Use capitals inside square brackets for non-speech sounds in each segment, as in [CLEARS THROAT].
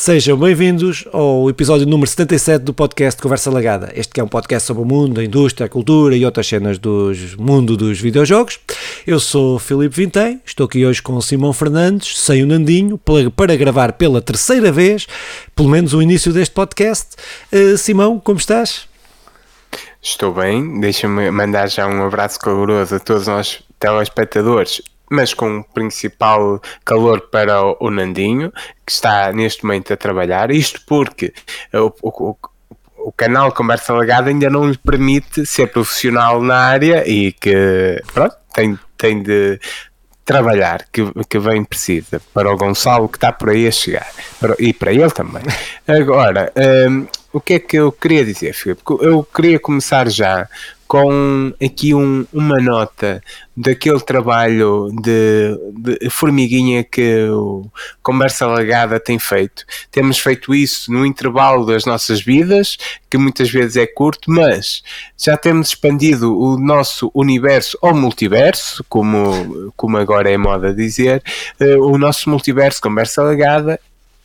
Sejam bem-vindos ao episódio número 77 do podcast Conversa Lagada. Este que é um podcast sobre o mundo, a indústria, a cultura e outras cenas do mundo dos videojogos. Eu sou Filipe Vintém, estou aqui hoje com o Simão Fernandes, sem o Nandinho, para gravar pela terceira vez, pelo menos o início deste podcast. Uh, Simão, como estás? Estou bem, deixa-me mandar já um abraço caloroso a todos nós telespectadores mas com principal calor para o Nandinho, que está neste momento a trabalhar. Isto porque o, o, o canal Conversa Legada ainda não lhe permite ser profissional na área e que pronto, tem, tem de trabalhar que, que bem precisa para o Gonçalo que está por aí a chegar para, e para ele também. Agora, um, o que é que eu queria dizer, Filipe? Eu queria começar já com aqui um, uma nota daquele trabalho de, de, formiguinha que o Conversa Lagada tem feito. Temos feito isso no intervalo das nossas vidas, que muitas vezes é curto, mas já temos expandido o nosso universo ou multiverso, como, como agora é moda dizer, uh, o nosso multiverso Conversa Lagada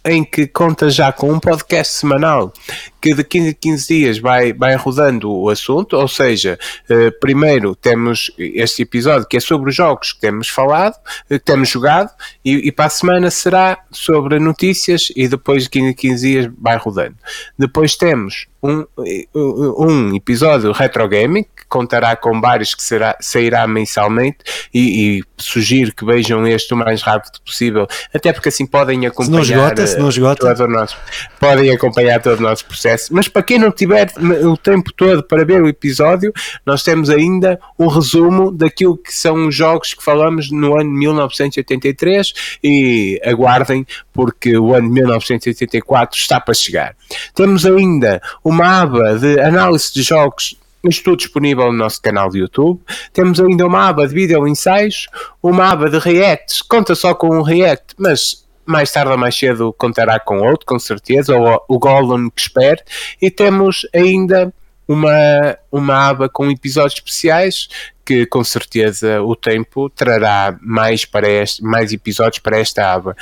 em que conta já com um podcast semanal que de 15 a 15 dias vai, vai rodando o assunto, ou seja, eh, primeiro temos este episódio que é sobre os jogos que temos falado, eh, que temos jogado, e, e, para a semana será sobre notícias e depois de 15 a 15 dias vai rodando. Depois temos um, um episódio retro gaming que contará com vários que será, sairá mensalmente e, e, sugiro que vejam este o mais rápido possível, até porque assim podem acompanhar se não esgota, se não esgota. Todo o nosso, podem acompanhar todo o nosso processo. Mas para quem não tiver o tempo todo para ver o episódio, nós temos ainda um resumo daquilo que são os jogos que falamos no ano 1983 e aguardem porque o ano 1984 está para chegar. Temos ainda uma aba de análise de jogos isto disponível no nosso canal de YouTube. Temos ainda uma aba de vídeo ensaios, uma aba de reacts, conta só com um react, mas mais tarde ou mais cedo contará com outro, com certeza, ou o Golden que espere. E temos ainda uma, uma aba com episódios especiais que com certeza o tempo trará mais, para este, mais episódios para esta aba.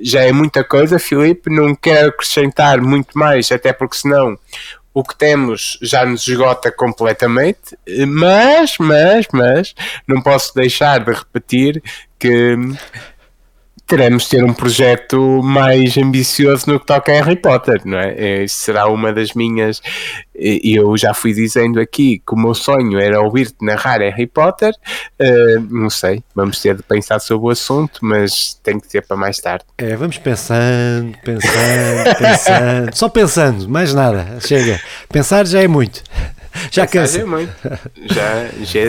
Já é muita coisa, Filipe, não quero acrescentar muito mais, até porque senão o que temos já nos esgota completamente, mas, mas, mas, não posso deixar de repetir que teremos de ter um projeto mais ambicioso no que toca a Harry Potter, não é? Isso será uma das minhas. E eu já fui dizendo aqui que o meu sonho era ouvir-te narrar Harry Potter. Uh, não sei, vamos ter de pensar sobre o assunto, mas tem que ser para mais tarde. É, vamos pensando, pensando, [LAUGHS] pensando, só pensando, mais nada, chega. Pensar já é muito. Já cansa. Já é. Já, já,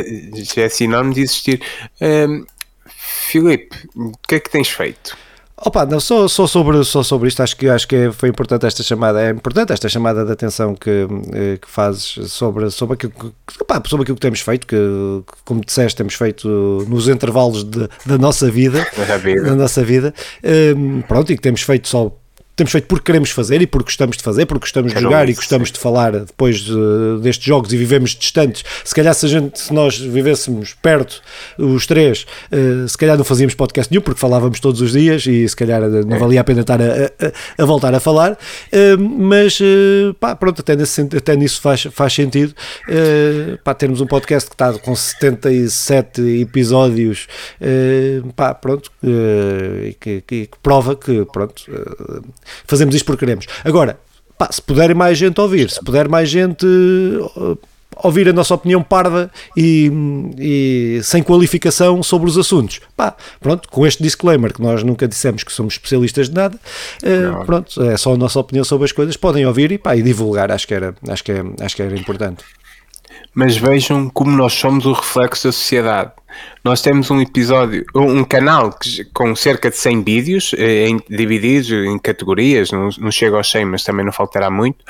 já é sinónimo de existir. Uh, Filipe, o que é que tens feito? Opa, não, só, só, sobre, só sobre isto, acho que, acho que foi importante esta chamada, é importante esta chamada de atenção que, eh, que fazes sobre, sobre, aquilo, que, opa, sobre aquilo que temos feito, que, como disseste, temos feito nos intervalos de, da nossa vida, [LAUGHS] da, vida. da nossa vida, um, pronto, e que temos feito só temos feito porque queremos fazer e porque gostamos de fazer, porque gostamos de jogar e gostamos de falar depois de, destes jogos e vivemos distantes. Se calhar se a gente, se nós vivêssemos perto, os três, uh, se calhar não fazíamos podcast nenhum porque falávamos todos os dias e se calhar não é. valia a pena estar a, a, a voltar a falar. Uh, mas pá, pronto, até, nesse, até nisso faz, faz sentido pá, termos um podcast que está com 77 episódios, pá, pronto, que, que, que, prova que pronto fazemos isto porque queremos. Agora, pá, se puder mais gente ouvir, se puder mais gente uh, ouvir a nossa opinião parda e, e, sem qualificação sobre os assuntos. Pá, pronto, com este disclaimer que nós nunca dissemos que somos especialistas de nada, uh, pronto, é só a nossa opinião sobre as coisas, podem ouvir e, pá, e divulgar, acho que era, acho que, é, acho que era importante. Mas vejam como nós somos o reflexo da sociedade. Nós temos um episódio, um canal que, com cerca de 100 vídeos, eh, divididos em categorias, não, não chega aos 100, mas também não faltará muito,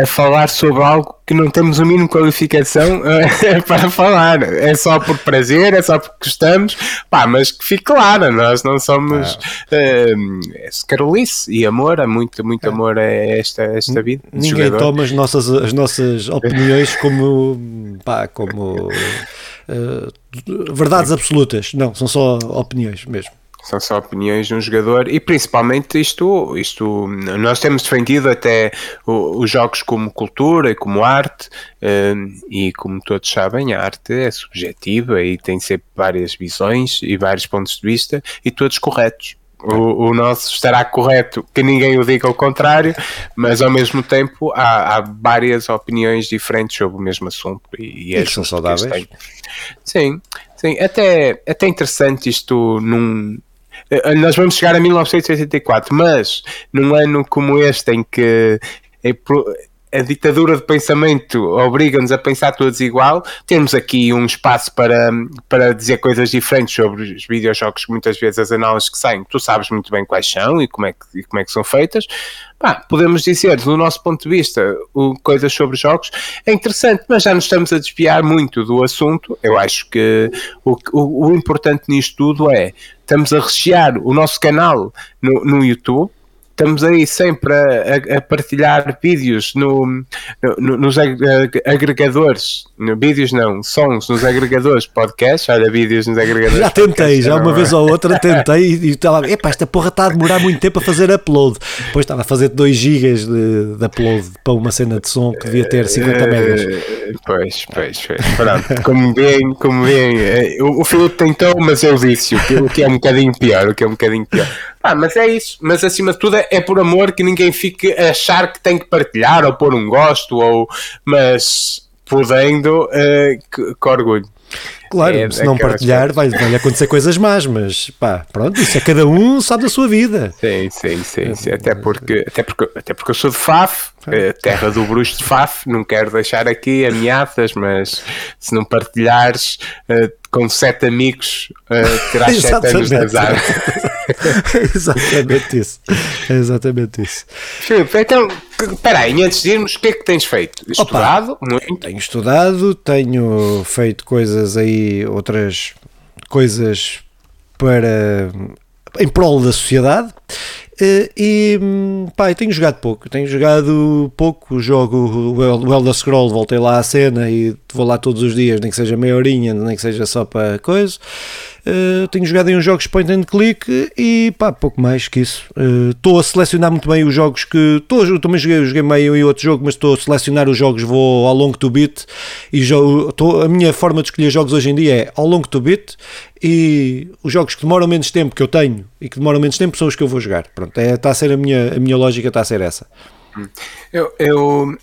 a falar sobre algo que não temos o mínimo qualificação uh, [LAUGHS] para falar. É só por prazer, é só porque gostamos, pá, mas que fique claro, nós não somos uh, carolice e amor, há muito, muito é. amor a esta, esta vida. Ninguém toma as nossas, as nossas opiniões como, pá, como uh, verdades absolutas, não, são só opiniões mesmo. São só opiniões de um jogador e principalmente isto, isto nós temos defendido até os jogos como cultura e como arte hum, e como todos sabem a arte é subjetiva e tem sempre várias visões e vários pontos de vista e todos corretos o, o, nosso estará correto, que ninguém o diga ao contrário, mas ao mesmo tempo há, há várias opiniões diferentes sobre o mesmo assunto e, e é são saudáveis. Sim, sim, até, até interessante isto num. Eh, nós vamos chegar a 1984, mas num ano como este em que é a ditadura de pensamento obriga-nos a pensar todos igual. Temos aqui um espaço para, para dizer coisas diferentes sobre os videojogos, que muitas vezes as análises que saem, tu sabes muito bem quais são e como é que, como é que são feitas. Podemos dizer, do nosso ponto de vista, o, coisas sobre jogos é interessante, mas já nos estamos a desviar muito do assunto. Eu acho que o, o, o importante nisto tudo é estamos a rechear o nosso canal no, no YouTube estamos aí sempre a, a partilhar vídeos no, no, nos agregadores, no, vídeos não, sons nos agregadores podcast, olha, vídeos nos agregadores. Já tentei, já uma vez ou outra [LAUGHS] tentei e estava, epá, esta porra está a demorar muito tempo a fazer upload. Depois estava a fazer 2 gigas de, de, upload para uma cena de som que devia ter 50 megas. Eh, pois, pois, pois. Pronto, como bem, como bem, eh, o, o Filipe tentou, mas eu disse o que, o que é um bocadinho pior, o que é um bocadinho pior. Ah, mas é isso. Mas acima de tudo é, é, por amor que ninguém fique a achar que tem que partilhar ou pôr um gosto, ou, mas podendo, uh, que, orgulho. Claro, é, se não partilhar vai, vai acontecer coisas más, mas pá, pronto, isso é cada um sabe da sua vida. Sim, sim, sim, sim. Até, porque, até, porque, até porque eu sou de Faf, eh, terra do bruxo de Faf, não quero deixar aqui ameaças, mas se não partilhares uh, com sete amigos, uh, terás [LAUGHS] sete anos de azar. [LAUGHS] exatamente isso. É exatamente isso. Filipe, então, espera aí, antes de irmos, o que é que tens feito? Estudado? Opa, muito? Tenho estudado, tenho feito coisas aí, outras coisas para em prol da sociedade eh, e pá, tenho jogado pouco, tenho jogado pouco, jogo o Elder Scroll, voltei lá à cena e vou lá todos os dias, nem que seja meia horinha, nem que seja só para coisa. Uh, tenho jogado em uns jogos point and click e pá, pouco mais que isso. Estou uh, a selecionar muito bem os jogos que. Tô, eu também joguei, joguei meio em outro jogo, mas estou a selecionar os jogos, vou ao long to beat e jogo, tô, a minha forma de escolher jogos hoje em dia é ao long to beat e os jogos que demoram menos tempo que eu tenho e que demoram menos tempo são os que eu vou jogar. Pronto, é, está a ser a minha, a minha lógica, está a ser essa. Eu, eu,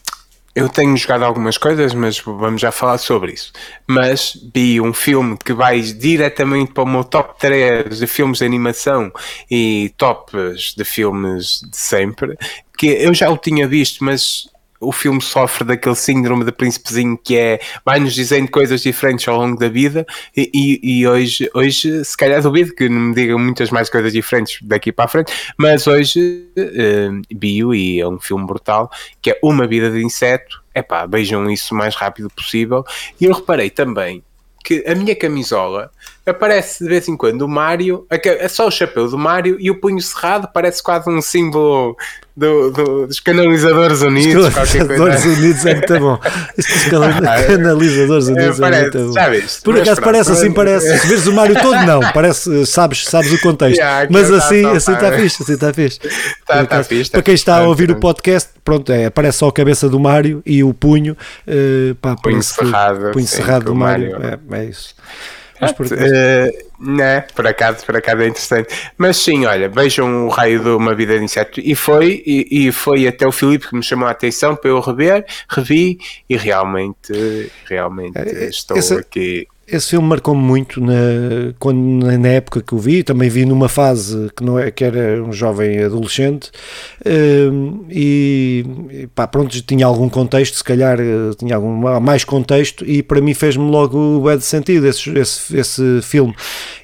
eu tenho jogado algumas coisas, mas vamos já falar sobre isso. Mas vi um filme que vai diretamente para o meu top 3 de filmes de animação e tops de filmes de sempre, que eu já o tinha visto, mas o filme sofre daquele síndrome de príncipezinho que é vai-nos dizendo coisas diferentes ao longo da vida e, e, e, hoje, hoje se calhar duvido que me digam muitas mais coisas diferentes daqui para a frente, mas hoje uh, bio e é um filme brutal que é Uma Vida de Inseto, epá, vejam isso o mais rápido possível. E eu reparei também que a minha camisola aparece de vez em quando o Mário, é só o chapéu do Mário e o punho cerrado parece quase um símbolo do, do, dos canalizadores unidos. Os canalizadores unidos é muito bom. Estes [LAUGHS] ah, canalizadores unidos é, parece, é muito bom. Sabes, Por acaso parece assim, parece. Se vês o Mário todo, não. Parece, sabes, sabes o contexto. Yeah, mas assim, tá, assim está fixe, assim está [LAUGHS] fixe. Tá, tá fixe. Para quem está a ouvir o podcast, pronto, é, aparece só a cabeça do Mário e o punho. Uh, pá, punho cerrado. Punho cerrado do Mário. É, é isso. Mas por, uh, né, por acaso, por acaso é interessante. Mas sim, olha, vejam o raio de uma vida de inseto. E foi, e, e, foi até o Filipe que me chamou a atenção para eu rever, revi e realmente, realmente é, é, estou essa, aqui esse filme marcou-me muito na, quando, na época que o vi, também vi numa fase que, não é, que era um jovem adolescente. Um, e pá, pronto, tinha algum contexto, se calhar eh, tinha algum mais contexto e para mim fez-me logo o bad sentido esse, esse, esse filme.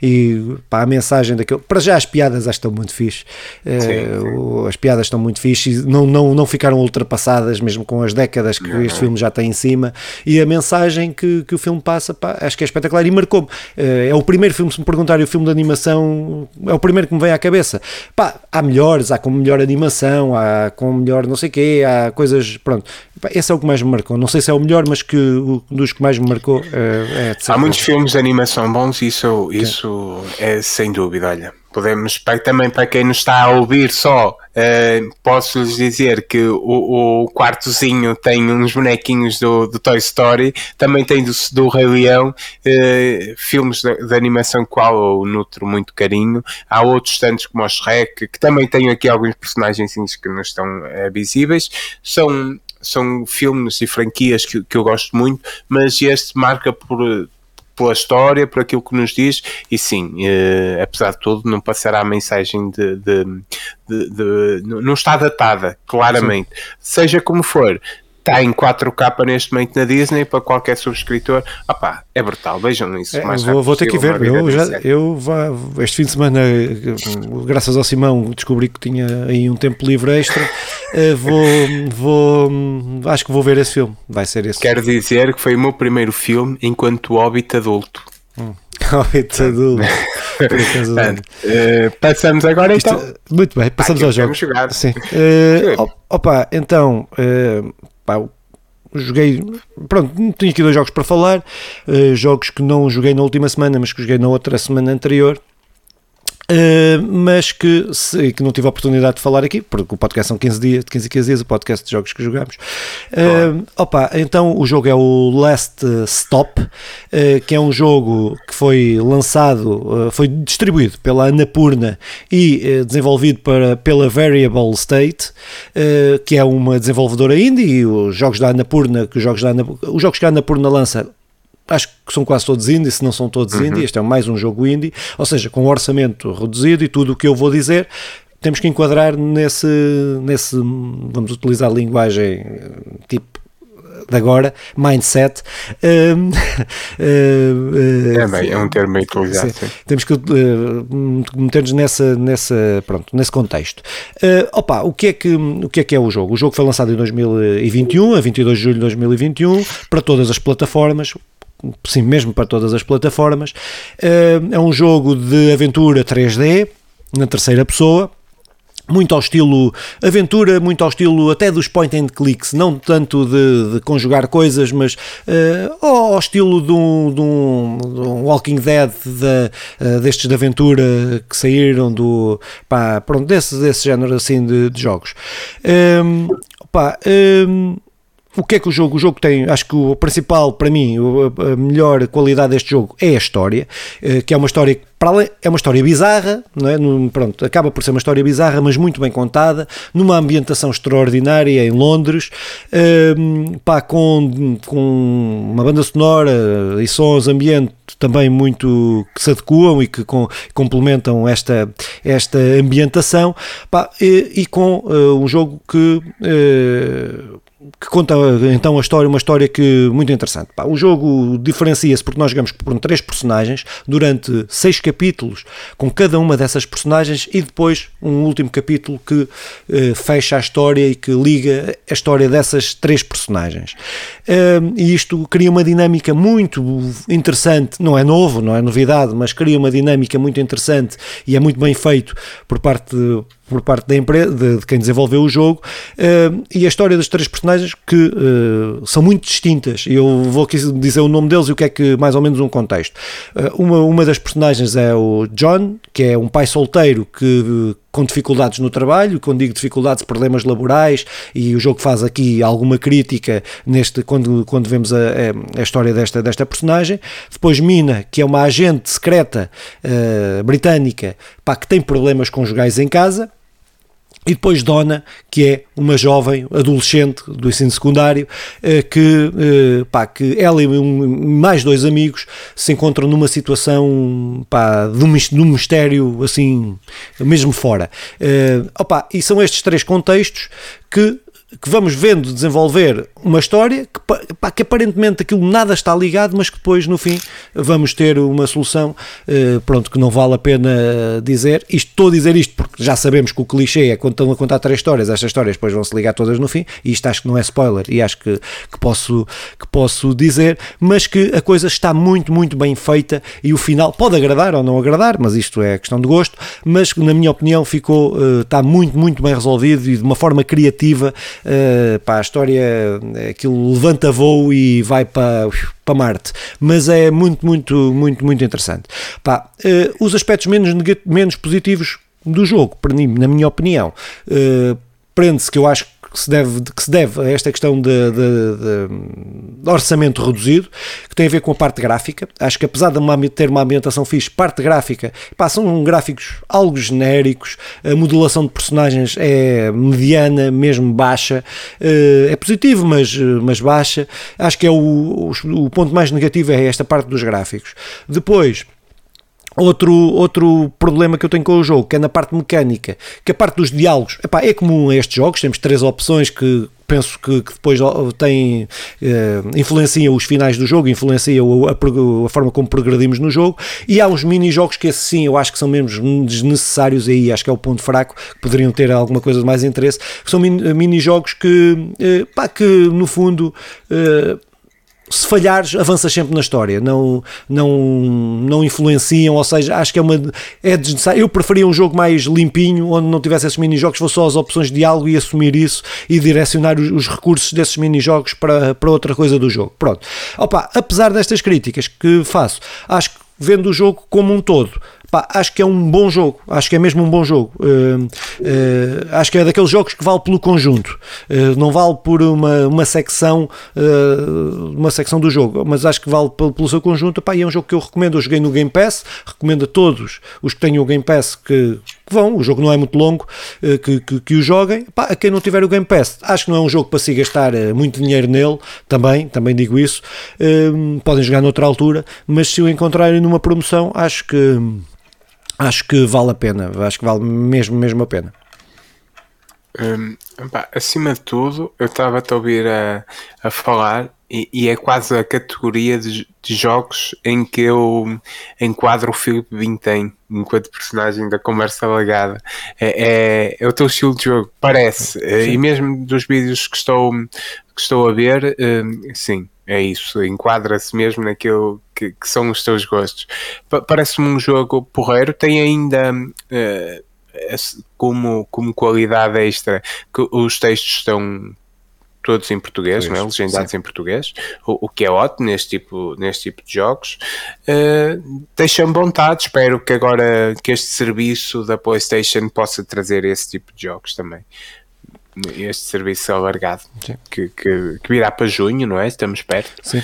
E pá, a mensagem daquele, para já as piadas acho que estão muito fixe. Uh, as piadas estão muito fixe e não, não, não ficaram ultrapassadas mesmo com as décadas que este filme já tem em cima. E a mensagem que, que o filme passa, pá, acho que é espetacular e marcou-me. Eh, é o primeiro filme, se me perguntarem o filme de animação, é o primeiro que me vem à cabeça. Pá, há melhores, há com melhor animação, há com melhor não sei o quê, há coisas, pronto. Pá, esse é o que mais me marcou. Não sei se é o melhor, mas que um dos que mais me marcou eh, é Há muitos filmes de animação bons, isso, isso é sem dúvida, olha podemos, também para quem nos está a ouvir só, uh, posso-lhes dizer que o, o, quartozinho tem uns bonequinhos do, do Toy Story, também tem do, do Rei Leão, uh, filmes de, de, animação qual eu nutro muito carinho. Há outros tantos como o Shrek, que também tenho aqui alguns personagens que não estão uh, visíveis. São são filmes e franquias que, que eu gosto muito, mas este marca por pela história, por aquilo que nos diz, e sim, eh, apesar de tudo, não passará a mensagem de, de, de, de não está datada, claramente. Sim. Seja como for, está em 4K neste momento na Disney para qualquer subscritor. Opá, é brutal, vejam isso. É, vou, vou ter que ver. Eu, já, eu vá, este fim de semana, graças ao Simão, descobri que tinha aí um tempo livre extra. [LAUGHS] Eh, vou, vou, acho que vou ver esse filme. Vai ser esse. Quero dizer que foi o meu primeiro filme enquanto Hobbit adulto. Hum. [LAUGHS] Hobbit adulto. [LAUGHS] uh, passamos agora então. Isto, muito bem, passamos ao jogo. Sim. Uh, opa, então. Uh, pá, joguei, pronto, tenho aqui dois jogos para falar, uh, jogos que não joguei na última semana, mas que joguei na outra semana anterior. Uh, mas que, se, que não tive a oportunidade de falar aqui, porque o podcast são 15 dias, 15 e 15 dias, o podcast de jogos que jogamos. Uh, opa, então o jogo é o Last Stop, uh, que é um jogo que foi lançado, foi distribuído pela Annapurna e desenvolvido para, pela Variable State, que é uma desenvolvedora indie, e os jogos da Annapurna, que os jogos, da Annapurna, os jogos que a Annapurna lança acho que são quase todos indie, se não são todos uhum. indie, este é mais um jogo indie, ou seja, com um orçamento reduzido e tudo o que eu vou dizer temos que enquadrar nesse, nesse vamos utilizar a linguagem eh, tipo de agora, mindset. Uh, [LAUGHS] uh, é, bem, é um termo meio utilizado. Temos que uh, meter-nos nessa, nessa, pronto, nesse contexto. Uh, opa, o que, é que, o que é que é o jogo? O jogo foi lançado em 2021, a 22 de julho de 2021, para todas as plataformas sim, mesmo para todas as plataformas. Eh, é um jogo de aventura 3D, na terceira pessoa, muito ao estilo aventura, muito ao estilo até dos point and clicks, não tanto de, de conjugar coisas, mas uh, ao estilo de um, de um, de um Walking Dead de, uh, destes de aventura que saíram do pá, pronto, desse, desse género assim de, jogos. Um, ehm, pá, um, ehm, o que é que o jogo? O jogo tem, acho que o principal para mim, a melhor qualidade deste jogo é a história, eh, que é uma história para além, é uma história bizarra, não é? Pronto, acaba por ser uma história bizarra, mas muito bem contada, numa ambientação extraordinária em Londres, um, pá, com, com uma banda sonora e sons, ambiente também muito que se adequam e que com, complementam esta, esta ambientação, pá, e, e com uh, um jogo que uh, que conta então a história, uma história que muito interessante. Pá, o jogo diferencia-se porque nós jogamos por três personagens durante seis capítulos com cada uma dessas personagens e depois um último capítulo que eh, fecha a história e que liga a história dessas três personagens. Uh, e isto cria uma dinâmica muito interessante, não é novo, não é novidade, mas cria uma dinâmica muito interessante e é muito bem feito por parte por parte da empresa, de, de, quem desenvolveu o jogo, uh, e a história das três personagens que uh, são muito distintas. Eu vou aqui dizer o nome deles e o que é que, mais ou menos, um contexto. Uh, uma, uma das personagens é o John, que é um pai solteiro que com dificuldades no trabalho, quando digo dificuldades, problemas laborais, e o jogo faz aqui alguma crítica neste quando, quando vemos a, a, história desta, desta personagem. Depois Mina, que é uma agente secreta uh, britânica pá, que tem problemas conjugais em casa, e depois Dona, que é uma jovem adolescente do ensino secundário, eh, que, eh, pá, que ela e mais dois amigos se encontram numa situação pá, de, um, mistério assim, mesmo fora. Eh, opa, e são estes três contextos que que vamos vendo desenvolver uma história que, pá, que aparentemente aquilo nada está ligado, mas que depois no fim vamos ter uma solução, eh, pronto, que não vale a pena dizer. Isto, estou a dizer isto porque já sabemos que o clichê é quando estão a contar três histórias, estas histórias depois vão se ligar todas no fim, e isto acho que não é spoiler, e acho que, que, posso, que posso dizer, mas que a coisa está muito, muito bem feita e o final pode agradar ou não agradar, mas isto é questão de gosto, mas na minha opinião ficou, eh, está muito, muito bem resolvido e de uma forma criativa uh, pá, a história, aquilo levanta voo e vai para, para Marte, mas é muito, muito, muito, muito interessante. Pá, uh, os aspectos menos, menos positivos do jogo, na minha opinião, uh, prende-se que eu acho que se deve, que se deve a esta questão de, de, de, orçamento reduzido, que tem a ver com a parte gráfica. Acho que apesar de uma, ter uma ambientação fixe, parte gráfica, pá, são gráficos algo genéricos, a modulação de personagens é mediana, mesmo baixa, eh, é positivo, mas, mas baixa. Acho que é o, o, o ponto mais negativo é esta parte dos gráficos. Depois, Outro, outro problema que eu tenho com o jogo, que é na parte mecânica, que a parte dos diálogos epá, é comum a estes jogos, temos três opções que penso que, que depois têm, eh, influenciam os finais do jogo, influenciam a, a, a, forma como progredimos no jogo, e há uns mini-jogos que esses sim eu acho que são mesmo desnecessários, aí acho que é o ponto fraco, que poderiam ter alguma coisa de mais interesse, que são mini-jogos que, eh, pá, que no fundo... Eh, se falhares, avanças sempre na história, não, não, não influenciam, ou seja, acho que é uma. É desnecessário. Eu preferia um jogo mais limpinho, onde não tivesse esses mini-jogos, fosse só as opções de diálogo e assumir isso e direcionar os, os recursos desses mini-jogos para, para outra coisa do jogo. Pronto. Opa, apesar destas críticas que faço, acho que vendo o jogo como um todo, Pá, acho que é um bom jogo, acho que é mesmo um bom jogo. Uh, uh, acho que é daqueles jogos que vale pelo conjunto, uh, não vale por uma, uma secção uma secção do jogo, mas acho que vale pelo, pelo seu conjunto. Pá, e é um jogo que eu recomendo. Eu joguei no Game Pass, recomendo a todos os que tenham o Game Pass que, que vão, o jogo não é muito longo, que, que, que, o joguem. Pá, a quem não tiver o Game Pass, acho que não é um jogo para se gastar muito dinheiro nele, também, também digo isso. podem jogar noutra altura, mas se o encontrarem numa promoção, acho que acho que vale a pena, acho que vale mesmo, mesmo a pena. Hum, pá, acima de tudo, eu estava a ouvir a, a falar e, e, é quase a categoria de, de, jogos em que eu enquadro o Filipe Vintém enquanto personagem da conversa legada. É, é, é o teu estilo de jogo, parece. Sim. E mesmo dos vídeos que estou, que estou a ver, hum, sim, é isso. Enquadra-se mesmo naquilo que, que, são os teus gostos. Parece-me um jogo porreiro, tem ainda. Uh, como, como qualidade extra que os textos estão todos em português, não é? legendados sim. em português, o, o, que é ótimo neste tipo, neste tipo de jogos. Uh, Deixa-me vontade, espero que agora que este serviço da PlayStation possa trazer esse tipo de jogos também. Este serviço alargado que, que, que virá para junho, não é? Estamos perto. Sim.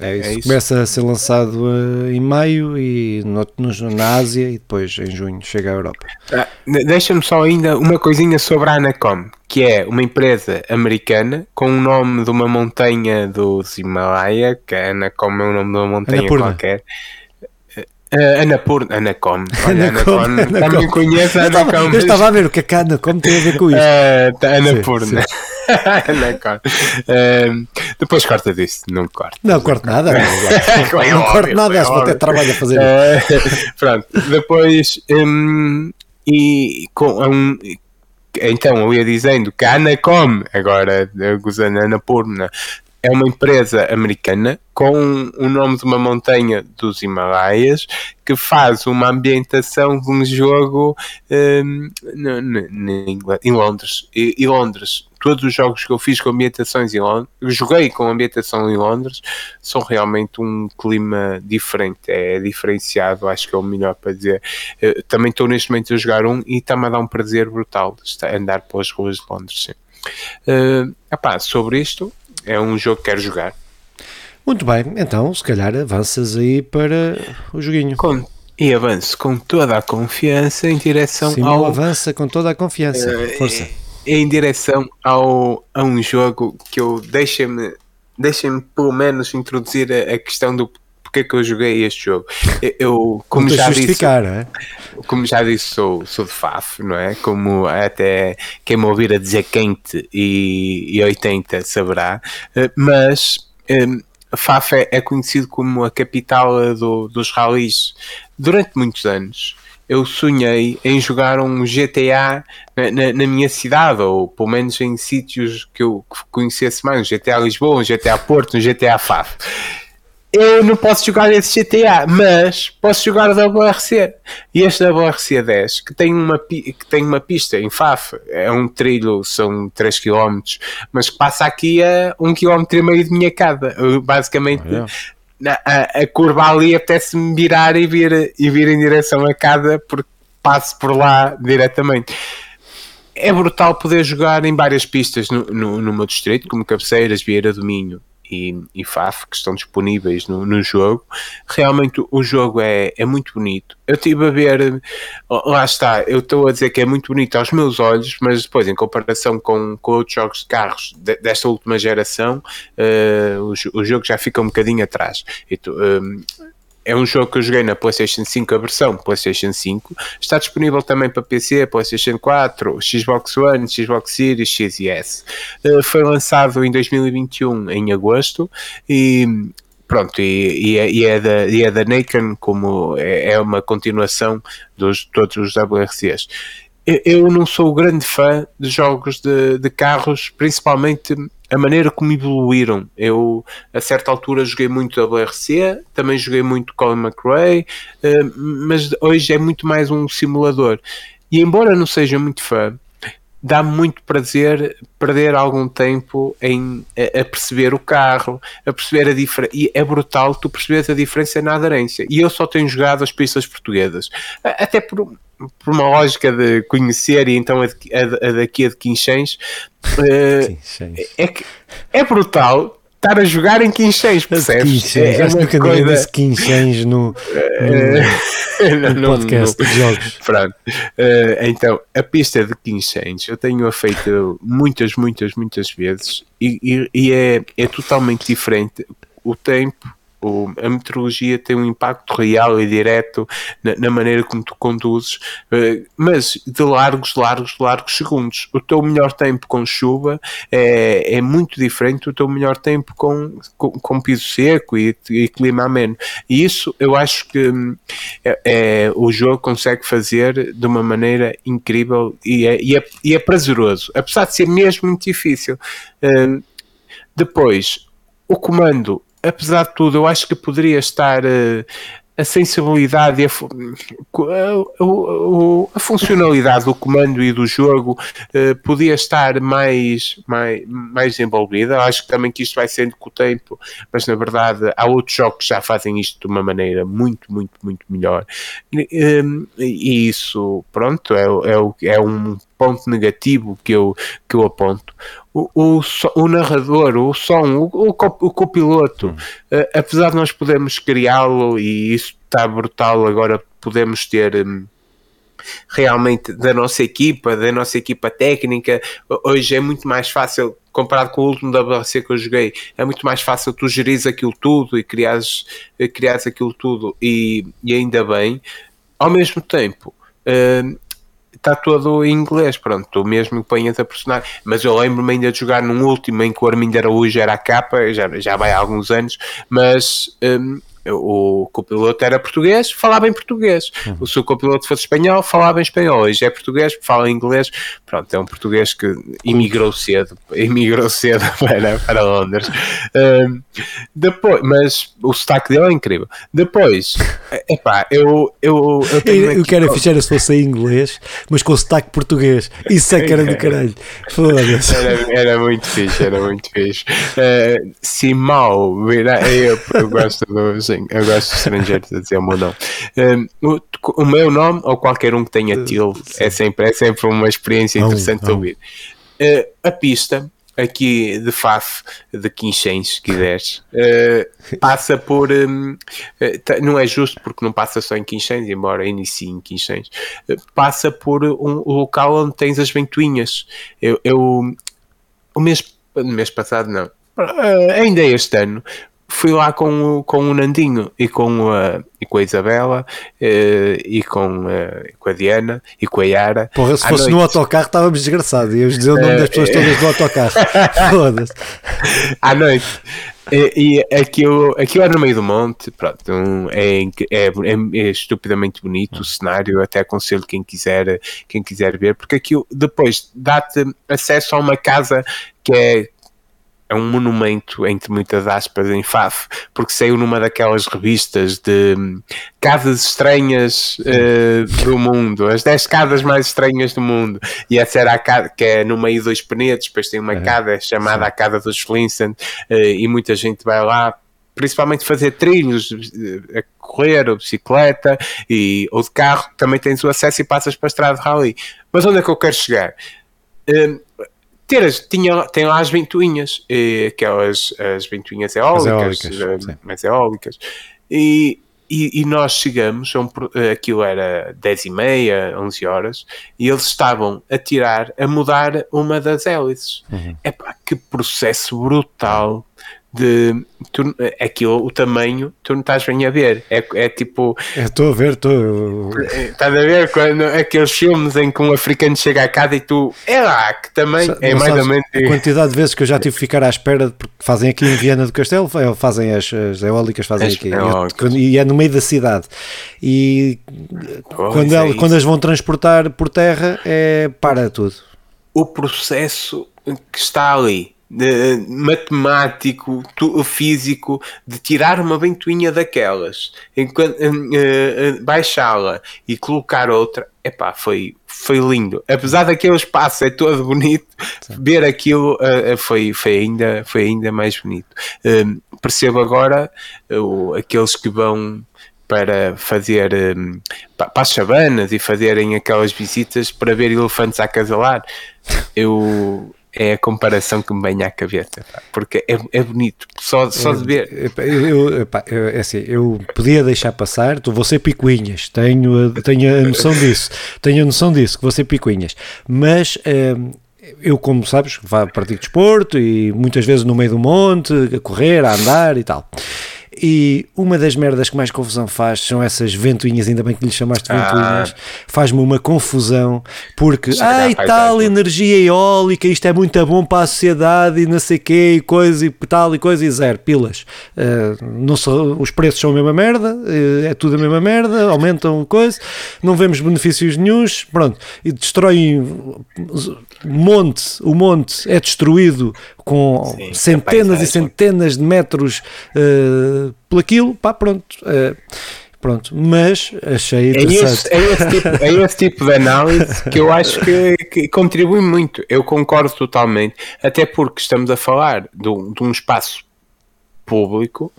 É isso. É isso. Começa a ser lançado uh, em maio e no, no, na Ásia e depois em junho chega à Europa. Ah, Deixa-me só ainda uma coisinha sobre a Anacom, que é uma empresa americana com o nome de uma montanha dos Himalaia, que a Anacom é o nome de uma montanha Anapurna. qualquer. Uh, Anapurna, Anacom. [LAUGHS] Olha, Anacom, Anacom. Também conheço a Anacom. Eu estava a ver o que é que a Anacom tem a ver com isso. Uh, Anapurna. Sim, sim. [LAUGHS] não Uh, depois corta disso, não corta. Não corto nada. Não, não corto nada, acho que até trabalho a fazer. Uh, [LAUGHS] pronto, depois. Um, e com um, então eu ia dizendo que a Anacom, agora usando a Anapurna, é uma empresa americana com o nome de uma montanha dos Himalaias que faz uma ambientação de um jogo um, em Londres. E, e, Londres, todos os jogos que eu fiz com ambientações em Londres, joguei com ambientação em Londres, são realmente um clima diferente, é diferenciado, acho que é o melhor para dizer. Eu, também estou neste momento a jogar um e está-me a dar um prazer brutal andar pelas ruas de Londres. Sim. Uh, epá, sobre isto, é um jogo que quero jogar. Muito bem, então se calhar avanças aí para o joguinho. Com, e avanço com toda a confiança em direção Sim, ao. avança com toda a confiança. Uh, Força. Em direção ao, a um jogo que eu deixa-me deixa-me pelo menos introduzir a, a questão do porque é que eu joguei este jogo. Eu, como já disse, é? como já disse, sou, sou de FAF, não é? Como até quem me ouvir a dizer quente e, e 80 saberá, eh, mas um, FAF é, é, conhecido como a capital do, dos rallies durante muitos anos eu sonhei em jogar um GTA na, na, na, minha cidade, ou pelo menos em sítios que eu conhecesse mais, um GTA Lisboa, um GTA Porto, um GTA FAF. eu não posso jogar esse GTA, mas posso jogar o WRC. E este WRC 10, que tem uma, que tem uma pista em Faf, é um trilho, são 3 km, mas passa aqui a 1 km de minha cada. Basicamente, na, a, a, curva ali apetece-me virar e vir, e vir em direção a cada, porque passo por lá diretamente. É brutal poder jogar em várias pistas no, no, no meu distrito, como Cabeceiras, Vieira do Minho e, e FAF que estão disponíveis no, no jogo. Realmente o jogo é, é muito bonito. Eu estive a ver, lá está, eu estou a dizer que é muito bonito aos meus olhos, mas depois, em comparação com, com outros jogos de carros de, desta última geração, uh, o, o, jogo já fica um bocadinho atrás. Então, é um jogo que eu joguei na PlayStation 5, a versão PlayStation 5. Está disponível também para PC, PlayStation 4, Xbox One, Xbox Series, X e S. Uh, foi lançado em 2021, em agosto, e pronto, e, e, é, e, é, da, e é da como é, é uma continuação dos todos os WRCs eu não sou grande fã de jogos de, de, carros, principalmente a maneira como evoluíram. Eu, a certa altura, joguei muito WRC, também joguei muito Colin McRae, uh, mas hoje é muito mais um simulador. E embora não seja muito fã, dá muito prazer perder algum tempo em a, a perceber o carro, a perceber a diferença. E é brutal tu percebes a diferença na aderência. E eu só tenho jogado as pistas portuguesas. Até por por uma lógica de conhecer e então a, a, a daqui a de Quinchens, uh, é, que é brutal estar a jogar em Quinchens, percebes? É, é uma coisa... disse Quinchens no, no, [LAUGHS] no podcast no, de jogos. Pronto. Uh, então, a pista de Quinchens eu tenho-a feito muitas, muitas, muitas vezes e, e, e é, é totalmente diferente o tempo o, a meteorologia tem um impacto real e direto na, na maneira como tu conduzes, uh, mas de largos, largos, largos segundos. O teu melhor tempo com chuva é, é muito diferente do teu melhor tempo com, com, com piso seco e, e, clima ameno. E isso eu acho que hum, é, é, o jogo consegue fazer de uma maneira incrível e é, e é, e é prazeroso, apesar de ser mesmo muito difícil. Uh, depois, o comando apesar de tudo, eu acho que poderia estar uh, a sensibilidade e a, a, a, funcionalidade do comando e do jogo uh, podia estar mais, mais, mais desenvolvida. Acho que também que isto vai sendo com o tempo, mas na verdade há outros jogos que já fazem isto de uma maneira muito, muito, muito melhor. E, e isso, pronto, é, é, é um ponto negativo que eu, que eu aponto. O, o, o narrador, o som, o, o, o copiloto, hum. uh, apesar de nós podermos criá-lo e isso está brutal, agora podemos ter. Um, realmente da nossa equipa, da nossa equipa técnica. Hoje é muito mais fácil, comparado com o último WRC que eu joguei, é muito mais fácil tu gerires aquilo tudo e criares, criares aquilo tudo e, e ainda bem. Ao mesmo tempo, uh, está todo em inglês, pronto, tu mesmo ponhas a personagem. Mas eu lembro-me ainda de jogar num último em que o Armindo Araújo era a capa, já, já vai há alguns anos, mas um, o copiloto era português, falava em português. Uhum. O seu copiloto fosse espanhol, falava em espanhol. Hoje é português, fala inglês. Pronto, é um português que emigrou cedo, [LAUGHS] emigrou cedo para, para Londres. Um, depois, mas o sotaque dele é incrível. Depois, [LAUGHS] epá, eu, eu, eu tenho. Eu, quero fichar se fosse em inglês, mas com sotaque português. Isso é que era do caralho. Foda-se. Era, era, muito fixe, era muito fixe. Uh, Simão, eu, eu gosto dos sim, eu gosto de estrangeiros a dizer o meu nome. Um, o, o, meu nome, ou qualquer um que tenha uh, til, é sempre, é sempre uma experiência interessante de ouvir. Uh, a pista aqui de Faf, de Quinchens, se quiseres, uh, passa por. Um, uh, não é justo porque não passa só em Quinchens, embora inicie em Quinchens, uh, passa por um, um, local onde tens as ventoinhas. Eu, eu o mês, mês passado, não. ainda este ano fui lá com, o, com o Nandinho e com a, e com a Isabela eh, e com, eh, com a Diana e com a Yara. Porra, se fosse noite. no autocarro estávamos desgraçados. Ias dizer o nome das pessoas todas do autocarro. [LAUGHS] Foda-se. À noite. E, e aquilo, aquilo é no meio do monte, pronto, é, é, é, é estupidamente bonito o cenário, até aconselho quem quiser, quem quiser ver, porque aquilo depois dá-te acesso a uma casa que é é um monumento, entre muitas aspas, em Faf, porque saiu numa daquelas revistas de hum, casas estranhas uh, do mundo, as 10 casas mais estranhas do mundo, e essa era a casa que é no meio dos penedos, depois tem uma é. casa chamada Sim. a Casa dos Flinsen, uh, e muita gente vai lá principalmente fazer trilhos, eh, a correr, ou bicicleta, e, ou de carro, também tens o acesso e passas para a estrada de rally. Mas onde é que eu quero chegar? Ter as, tinha, tem lá as ventoinhas, aquelas as ventoinhas eólicas, as eólicas, mais eólicas. E, e, e, nós chegamos, um, aquilo era 10 e meia, 11 horas, e eles estavam a tirar, a mudar uma das hélices. Uhum. Epá, que processo brutal de tu, aquilo, o tamanho, tu não estás bem a ver. É, é tipo. Estou a ver, estou. Estás a ver quando aqueles filmes em que um africano chega a casa e tu. É lá, que também é mais ou menos. A quantidade de vezes que eu já tive que ficar à espera, porque fazem aqui em Viana do Castelo, fazem as, as eólicas, fazem as aqui. Eólicas. E é no meio da cidade. E quando, é quando as vão transportar por terra, é para tudo. O processo que está ali de, matemático, tu, físico, de tirar uma ventoinha daquelas, enquanto, uh, uh, baixá-la e colocar outra, epá, foi, foi lindo. Apesar daquele espaço é todo bonito, Sim. ver aquilo uh, foi, foi, ainda, foi ainda mais bonito. percebo agora aqueles que vão para fazer um, para as sabanas e fazerem aquelas visitas para ver elefantes a casalar. Eu é a comparação que me vem à cabeça, porque é, é bonito, só, só de ver. Eu, eu, eu, é assim, eu podia deixar passar, tu vou ser picuinhas, tenho, tenho a noção disso, tenho a noção disso, que vou ser picuinhas, mas hum, eu, como sabes, vá partir de desporto e muitas vezes no meio do monte, a correr, a andar e tal. E uma das merdas que mais confusão faz são essas ventoinhas, ainda bem que lhe chamaste ah. ventoinhas, faz-me uma confusão, porque, ai, tal energia eólica, isto é muito bom para a sociedade e não sei quê, e coisa e tal e coisa, e zero, pilas. Uh, não só, os preços são a mesma merda, uh, é tudo a mesma merda, aumentam coisa, não vemos benefícios nenhums, pronto, e destroem monte, o monte é destruído com Sim, centenas e centenas de metros uh, por aquilo, pá, pronto. Uh, pronto, mas achei interessante. É esse, é esse, tipo, é esse tipo de análise que eu acho que, que, contribui muito. Eu concordo totalmente, até porque estamos a falar de um, de um espaço público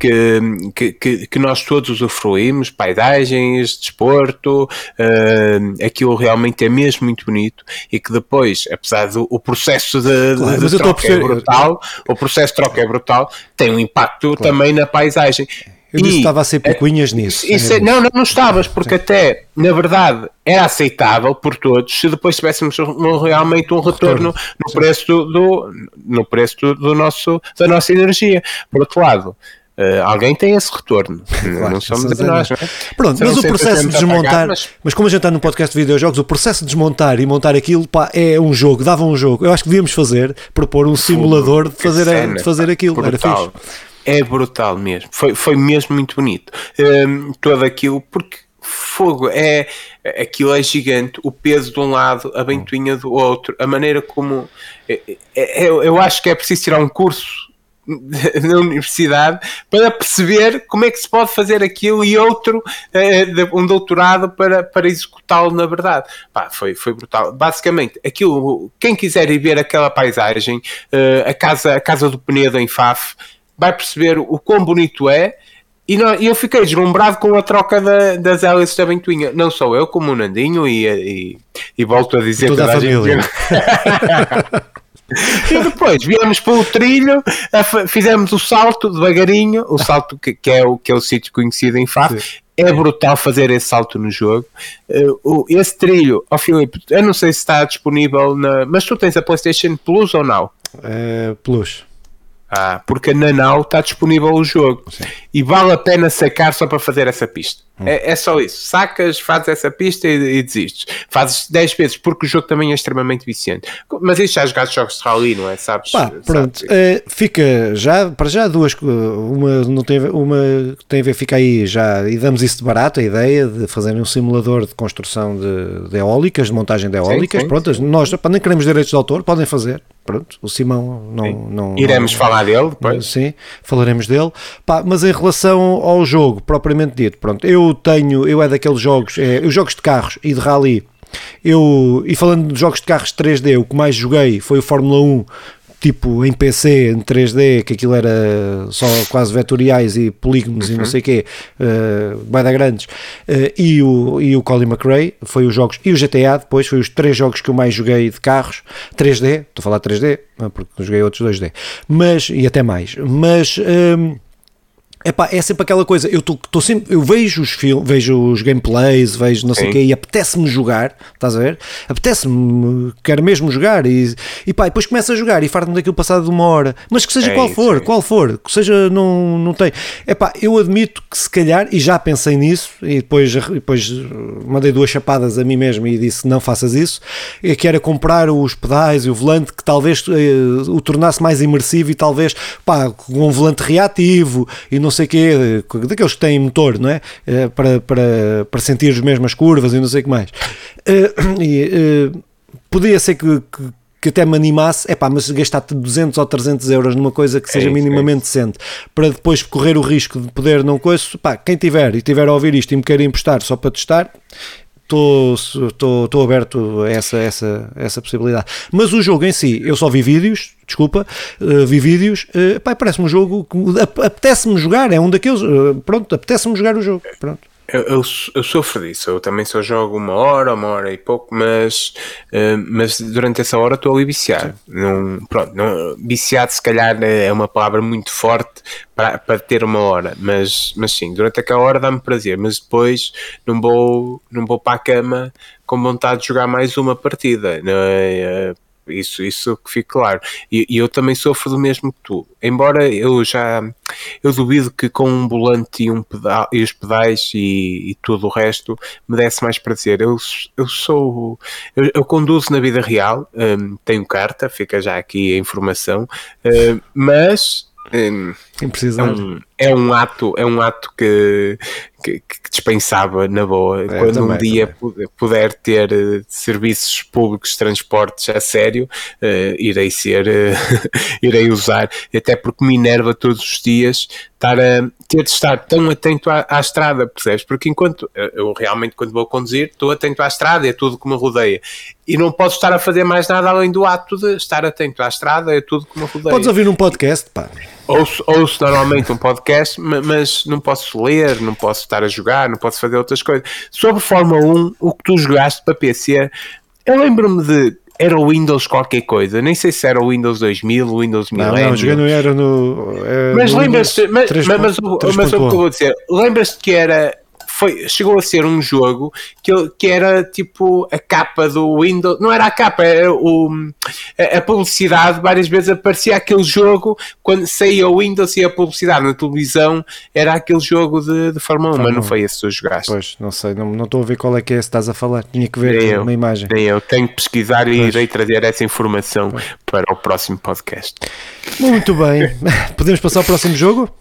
que, que, que, nós todos usufruímos, paisagens, desporto, uh, aquilo realmente é mesmo muito bonito e que depois, apesar do o processo de, claro, de troca é brutal, o processo de troca é brutal, tem um impacto claro. também na paisagem. Eu disse que estava a ser picuinhas nisso. Isso, é, não, não, não estavas, porque Sim. até, na verdade, era aceitável por todos se depois tivéssemos um, realmente um retorno, retorno. no preço, do, do, no preço do, do, nosso, da nossa energia. Por outro lado, Uh, alguém tem esse retorno. Claro, não somos nós. Não é? Pronto, mas o processo de desmontar. Pagar, mas... mas... como a gente está no podcast de videojogos, o processo de desmontar e montar aquilo pá, é um jogo, dava um jogo. Eu acho que devíamos fazer, propor um simulador de fazer, de fazer aquilo. Brutal. Era fixe. É brutal mesmo. Foi, foi mesmo muito bonito. Um, todo aquilo, porque fogo é aquilo é gigante, o peso de um lado, a ventoinha do outro, a maneira como é, é, é, eu acho que é preciso tirar um curso [LAUGHS] na universidade para perceber como é que se pode fazer aquilo e outro, eh, um doutorado para, para executá-lo na verdade. Pá, foi, foi brutal. Basicamente, aquilo, quem quiser ir ver aquela paisagem, eh, a casa, a casa do Penedo em Faf, vai perceber o quão bonito é. E, não, eu fiquei deslumbrado com a troca da, das hélices da ventoinha. Não só eu, como o Nandinho, e, e, e volto a dizer toda, toda a família. [LAUGHS] e depois viemos pelo trilho, fizemos o salto devagarinho, o salto que, que é o, que é o sítio conhecido em Faf. É brutal fazer esse salto no jogo. Uh, esse trilho, ó oh, Filipe, eu não sei se está disponível na. Mas tu tens a PlayStation Plus ou não? Uh, plus. Ah, porque na Now está disponível o jogo Sim. e vale a pena sacar só para fazer essa pista. Hum. É, é, só isso. Sacas, fazes essa pista e, e, desistes. Fazes 10 vezes porque o jogo também é extremamente viciante. Mas isso já jogaste jogos de rally, não é? Sabes? Pá, pronto, é, fica já para já duas. Uma não tem uma tem a ver, fica aí já e damos isso de barato a ideia de fazer um simulador de construção de, de eólicas, de montagem de eólicas. Sim, sim, pronto, nós nem queremos direitos de autor, podem fazer pronto, o Simão não... não Iremos não, falar dele depois. Sim, falaremos dele. Pá, mas em relação ao jogo, propriamente dito, pronto, eu tenho, eu é daqueles jogos, é, os jogos de carros e de rally, eu, e falando de jogos de carros 3D, o que mais joguei foi o Fórmula 1, tipo em PC, em 3D, que aquilo era só quase vetoriais e polígonos uhum. e não sei o quê, uh, vai dar grandes, uh, e, o, e o Colin McRae, foi os jogos, e o GTA depois, foi os três jogos que eu mais joguei de carros, 3D, estou a falar 3D, porque joguei outros 2D, mas, e até mais, mas... Um, Epá, é sempre aquela coisa, eu, tô, tô sempre, eu vejo os filmes, vejo os gameplays, vejo não sei o quê, e apetece-me jogar, estás a ver? Apetece-me, quero mesmo jogar, e, e pá, depois começo a jogar e farto-me daquilo passado de uma hora, mas que seja é qual isso, for, é qual for, que seja, não, não tem. Epá, eu admito que se calhar, e já pensei nisso, e depois, depois mandei duas chapadas a mim mesmo e disse não faças isso, é que era comprar os pedais e o volante que talvez eh, o tornasse mais imersivo e talvez, pá, com um volante reativo e não não sei quê, daqueles que têm motor, não é? Eh, para, para, para sentir as mesmas curvas e não sei o que mais. Eh, [CLEARS THROAT] e, eh, podia ser que, que que até me animasse, é pá, mas gastar 200 ou 300 euros numa coisa que seja é minimamente é decente, para depois correr o risco de poder não coisa, pá, quem tiver e tiver a ouvir isto e me quer emprestar só para testar, estou aberto a essa, essa, essa possibilidade. Mas o jogo em si, eu só vi vídeos, desculpa, uh, vi vídeos, uh, parece-me um jogo que apetece-me jogar, é um daqueles, uh, pronto, apetece-me jogar o jogo, pronto. Eu, eu, eu, sofro disso, eu também só jogo uma hora, uma hora e pouco, mas, uh, mas durante essa hora estou ali viciado. Não, pronto, não, viciado se calhar é uma palavra muito forte para, para ter uma hora, mas, mas sim, durante aquela hora dá-me prazer, mas depois não vou, não vou para a cama com vontade de jogar mais uma partida. Não é? Isso, isso que fique claro. E, e, eu também sofro do mesmo que tu. Embora eu já eu duvido que com um volante e, um pedal, e os pedais e, e tudo o resto me desse mais prazer. Eu, eu sou eu, eu conduzo na vida real, um, tenho carta, fica já aqui a informação, uh, mas um, é, um, é um ato, é um ato que, que, que dispensava na boa. É, Quando também, um dia também. puder ter uh, serviços públicos de transportes a sério, uh, irei ser, uh, [LAUGHS] irei usar, até porque me enerva todos os dias estar a ter de estar tão atento à, à estrada, percebes? Porque enquanto eu realmente quando vou conduzir estou atento à estrada, é tudo que me rodeia e não posso estar a fazer mais nada além do ato de estar atento à estrada, é tudo que me rodeia. Podes ouvir um podcast, pá. Ouço, ouço normalmente um podcast, mas não posso ler, não posso estar a jogar, não posso fazer outras coisas. Sobre Fórmula 1, o que tu jogaste para PC, eu lembro-me de era o Windows qualquer coisa, nem sei se era o Windows 2000, o Windows 1000. Não, não, joguei no era no. É, mas lembras-te, mas, mas, mas, mas, o que eu vou dizer, lembras-te que era foi, chegou a ser um jogo que, que era tipo a capa do Windows, não era a capa, era o, a, a publicidade, várias vezes aparecia aquele jogo quando saía o Windows e a publicidade na televisão era aquele jogo de, de Fórmula 1, mas não foi esse que tu jogaste. Pois, não sei, não, não estou a ver qual é que é esse que estás a falar, tinha que ver nem uma eu, imagem. Nem eu, tenho que pesquisar e irei trazer essa informação pois. para o próximo podcast. Muito bem, [LAUGHS] podemos passar ao próximo jogo?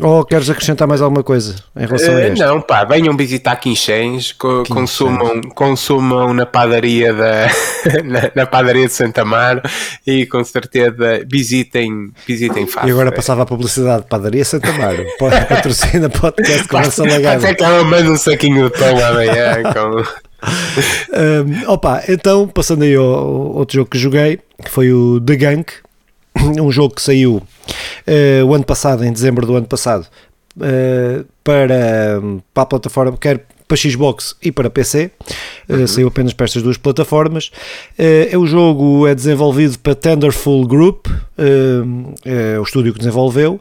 Ou queres acrescentar mais alguma coisa em relação uh, a eh, Não, pá, venham visitar Quinchens, co consumam, consumam na padaria da [LAUGHS] na, na, padaria de Santa Amaro e com certeza visitem, visitem fácil. E agora passava a publicidade, padaria Santa Amaro, [LAUGHS] patrocina podcast com essa lagada. Até que ela manda um saquinho de pão amanhã com... um, [LAUGHS] opa, então passando aí ao, ao outro jogo que joguei, que foi o The Gunk, [COUGHS] um jogo que saiu uh, o ano passado, em dezembro do ano passado, uh, para, para a plataforma, quer para Xbox e para PC, uh, uhum. saiu apenas para estas duas plataformas. Uh, o jogo é desenvolvido para Tenderful Group, uh, é o estúdio que desenvolveu.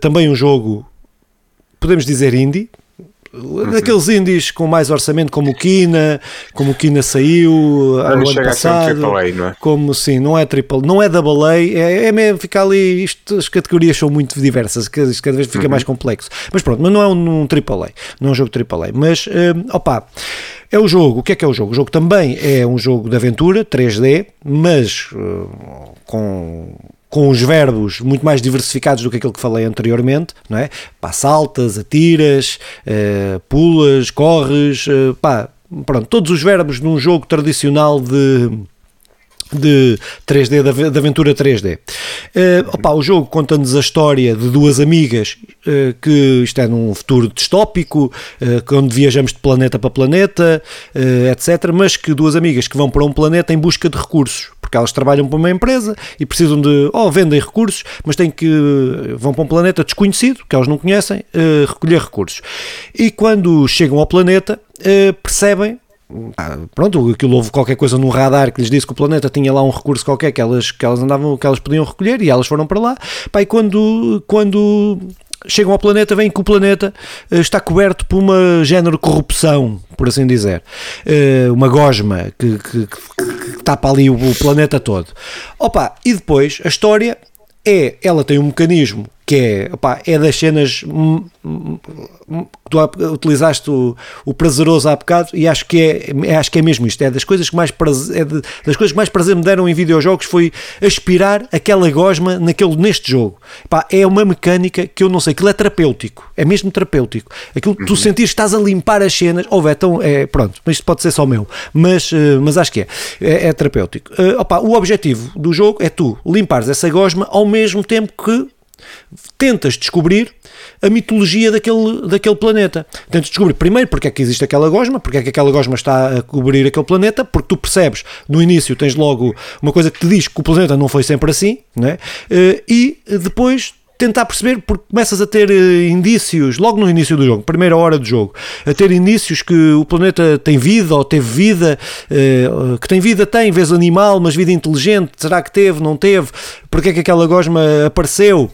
também um jogo, podemos dizer indie, Uhum. Daqueles indies com mais orçamento, como o Kina, como o Kina saiu ah, ano passado, um AAA, não é? como sim, não é triple, não é double A, é, é mesmo ficar ali, isto, as categorias são muito diversas, cada, cada vez fica uhum. mais complexo. Mas pronto, mas não é um, um AAA, não é um jogo AAA, mas um, opa, é o jogo, o que é que é o jogo? O jogo também é um jogo de aventura, 3D, mas uh, com com os verbos muito mais diversificados do que aquilo que falei anteriormente, não é? Pá, saltas, atiras, uh, pulas, corres, uh, pá, pronto, todos os verbos num jogo tradicional de de 3D, de aventura 3D. Uh, opa, o jogo conta-nos a história de duas amigas uh, que isto é num futuro distópico, uh, onde viajamos de planeta para planeta, etc. Mas que duas amigas que vão para um planeta em busca de recursos, porque elas trabalham para uma empresa e precisam de, ou vendem recursos, mas têm que vão para um planeta desconhecido, que elas não conhecem, recolher recursos. E quando chegam ao planeta, percebem ah, pronto, aquilo houve qualquer coisa no radar que lhes disse que o planeta tinha lá um recurso qualquer que elas, que elas andavam, que elas podiam recolher e elas foram para lá. Pá, e quando, quando chegam ao planeta, veem que o planeta uh, está coberto por uma género corrupção, por assim dizer. Uh, uma gosma que, que, que, que tapa ali o, o planeta todo. Opa, e depois a história é, ela tem um mecanismo que é, opa, é das cenas hum, hum, que tu utilizaste o, o prazeroso há bocado e acho que é, é, acho que é mesmo isto, é das coisas que mais prazer, é de, das coisas que mais prazer me deram em videojogos foi aspirar aquela gosma naquele, neste jogo. É uma mecânica que eu não sei, aquilo é terapêutico, é mesmo terapêutico. Aquilo que tu uhum. sentires estás a limpar as cenas, ou é tão, é, pronto, mas isto pode ser só meu, mas, eh, mas acho que é, é, é terapêutico. Uh, opa, o objetivo do jogo é tu limpares essa gosma ao mesmo tempo que tentas descobrir a mitologia daquele, daquele planeta. Tentas descobrir primeiro porque é que existe aquela gosma, porque é que aquela gosma está a cobrir aquele planeta, porque tu percebes, no início tens logo uma coisa que te diz que o planeta não foi sempre assim, né? e depois tentar perceber, porque começas a ter uh, indícios, logo no início do jogo, primeira hora do jogo, a ter indícios que o planeta tem vida ou teve vida, uh, que tem vida, tem, vez animal, mas vida inteligente, será que teve, não teve, porque é que aquela gosma apareceu?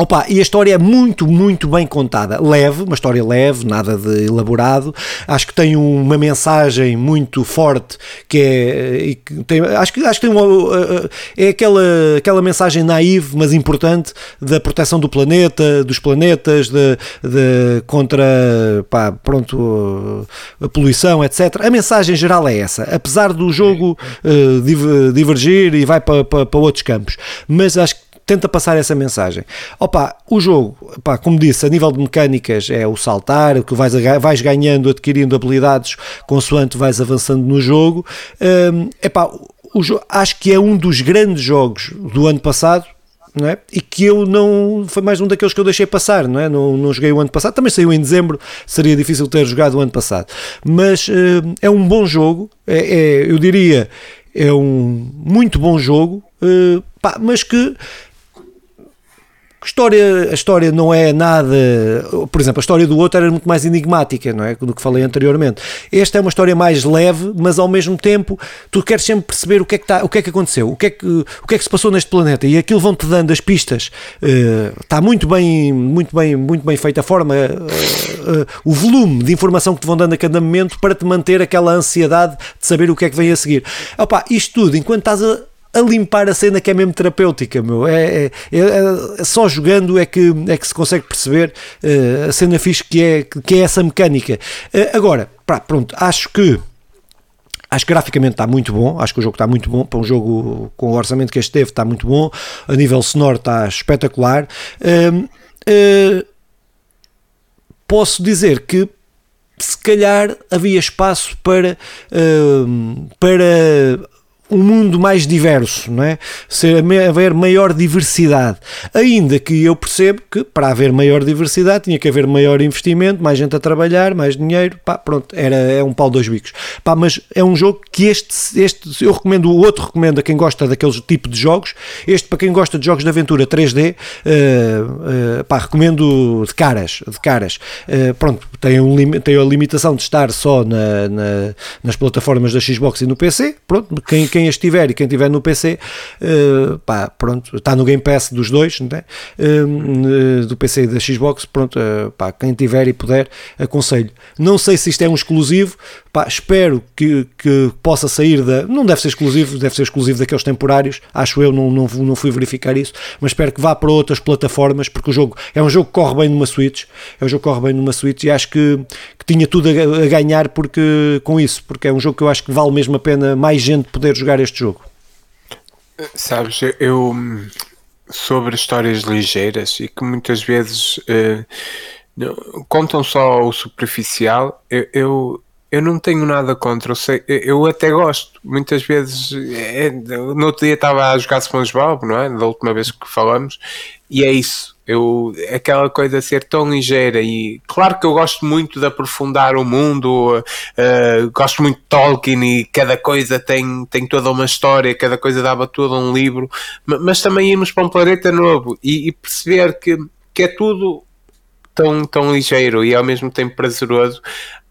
Opa, e a história é muito, muito bem contada. Leve, uma história leve, nada de elaborado. Acho que tem uma mensagem muito forte que é. Que tem, acho, que, acho que tem uma. É aquela, aquela mensagem naive, mas importante, da proteção do planeta, dos planetas, de, de, contra pá, pronto, a poluição, etc. A mensagem geral é essa. Apesar do jogo uh, divergir e vai para, para, para outros campos. Mas acho que tenta passar essa mensagem. Opa, o jogo, opa, como disse, a nível de mecânicas é o saltar, o que vais, vais ganhando, adquirindo habilidades consoante vais avançando no jogo. Um, epá, o, acho que é um dos grandes jogos do ano passado, é? E que eu não. Foi mais um daqueles que eu deixei passar, não é? Não, não joguei o ano passado, também saiu em dezembro, seria difícil ter jogado o ano passado. Mas uh, é um bom jogo, é, é, eu diria, é um muito bom jogo, uh, pá, mas que História, a história não é nada. Por exemplo, a história do outro era muito mais enigmática, não é? Do que falei anteriormente. Esta é uma história mais leve, mas ao mesmo tempo tu queres sempre perceber o que é que, está, o que, é que aconteceu, o que é que, o que é que se passou neste planeta e aquilo vão-te dando as pistas. Uh, está muito bem, muito bem, muito bem feita a forma, uh, uh, o volume de informação que te vão dando a cada momento para te manter aquela ansiedade de saber o que é que vem a seguir. Opa, isto tudo, enquanto estás a a limpar a cena que é mesmo terapêutica, meu. É, é, é, é, só jogando é que, é que se consegue perceber uh, a cena fixe que é, que é essa mecânica. Uh, agora, pá, pronto, acho que Acho que graficamente está muito bom, acho que o jogo está muito bom, para um jogo com o orçamento que este teve está muito bom, a nível sonoro está espetacular. Uh, posso dizer que se calhar havia espaço para, uh, para um mundo mais diverso, não é? Ser, haver maior diversidade. Ainda que eu percebo que para haver maior diversidade tinha que haver maior investimento, mais gente a trabalhar, mais dinheiro, pá, pronto, era, é um pau dois bicos. Pá, mas é um jogo que este, este eu recomendo, o outro recomendo a quem gosta daqueles tipo de jogos, este para quem gosta de jogos de aventura 3D, uh, uh, pá, recomendo de caras, de caras. Uh, pronto, tem, um, tem a limitação de estar só na, na, nas plataformas da Xbox e no PC, pronto, quem, quem quem as tiver e quem tiver no PC, uh, eh, pá, pronto, está no Game Pass dos dois, né? Uh, do PC e da Xbox, pronto, uh, pá, quem tiver e puder, aconselho. Não sei se isto é um exclusivo, pá, espero que, que possa sair da. Não deve ser exclusivo, deve ser exclusivo daqueles temporários, acho eu, não, não, não fui verificar isso, mas espero que vá para outras plataformas, porque o jogo é um jogo que corre bem numa Switch, é um jogo que corre bem numa Switch e acho que, que tinha tudo a, a ganhar porque, com isso, porque é um jogo que eu acho que vale mesmo a pena mais gente poder jogar este jogo? Sabes, eu sobre histórias ligeiras e que muitas vezes uh, contam só o superficial, eu, eu, eu não tenho nada contra, eu, sei, eu até gosto. Muitas vezes, é, no outro dia estava a jogar SpongeBob, não é? Da última vez que falamos, e é isso. Eu, aquela coisa ser tão ligeira e claro que eu gosto muito de aprofundar o mundo, uh, gosto muito de Tolkien e cada coisa tem, tem toda uma história, cada coisa dava todo um livro, mas também irmos para um planeta novo e, e perceber que, que é tudo tão, tão ligeiro e ao mesmo tempo prazeroso,